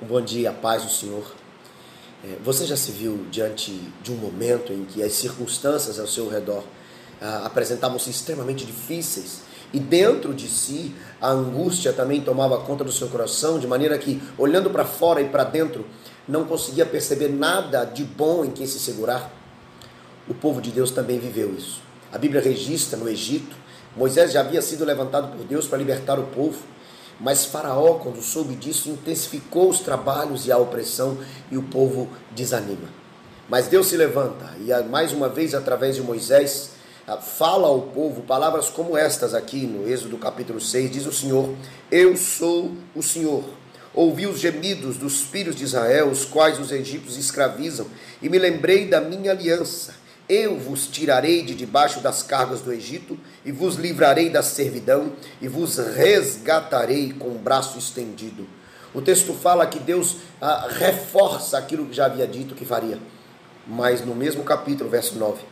Um bom dia, paz do Senhor. É, você já se viu diante de um momento em que as circunstâncias ao seu redor ah, apresentavam-se extremamente difíceis e dentro de si a angústia também tomava conta do seu coração, de maneira que, olhando para fora e para dentro, não conseguia perceber nada de bom em quem se segurar? O povo de Deus também viveu isso. A Bíblia registra no Egito, Moisés já havia sido levantado por Deus para libertar o povo. Mas Faraó, quando soube disso, intensificou os trabalhos e a opressão e o povo desanima. Mas Deus se levanta e, mais uma vez, através de Moisés, fala ao povo palavras como estas aqui no Êxodo capítulo 6: diz o Senhor: Eu sou o Senhor. Ouvi os gemidos dos filhos de Israel, os quais os egípcios escravizam, e me lembrei da minha aliança eu vos tirarei de debaixo das cargas do Egito, e vos livrarei da servidão, e vos resgatarei com o braço estendido. O texto fala que Deus ah, reforça aquilo que já havia dito que faria. Mas no mesmo capítulo, verso 9.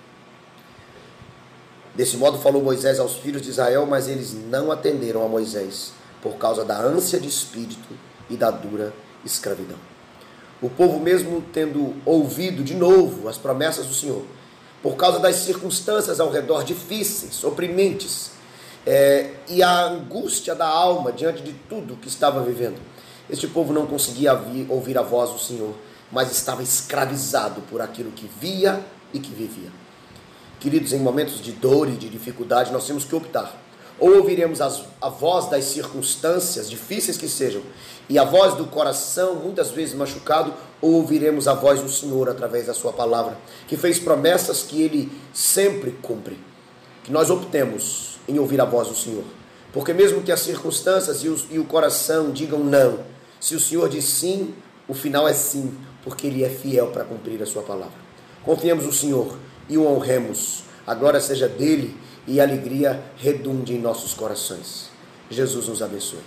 Desse modo falou Moisés aos filhos de Israel, mas eles não atenderam a Moisés, por causa da ânsia de espírito e da dura escravidão. O povo, mesmo tendo ouvido de novo as promessas do Senhor, por causa das circunstâncias ao redor difíceis, oprimentes, é, e a angústia da alma diante de tudo que estava vivendo. Este povo não conseguia ouvir a voz do Senhor, mas estava escravizado por aquilo que via e que vivia. Queridos, em momentos de dor e de dificuldade, nós temos que optar ou ouviremos as, a voz das circunstâncias, difíceis que sejam, e a voz do coração, muitas vezes machucado, ou ouviremos a voz do Senhor através da Sua palavra, que fez promessas que Ele sempre cumpre. Que nós optemos em ouvir a voz do Senhor, porque mesmo que as circunstâncias e, os, e o coração digam não, se o Senhor diz sim, o final é sim, porque Ele é fiel para cumprir a Sua palavra. Confiemos no Senhor e o honremos. A glória seja dele e alegria redunde em nossos corações. Jesus nos abençoe.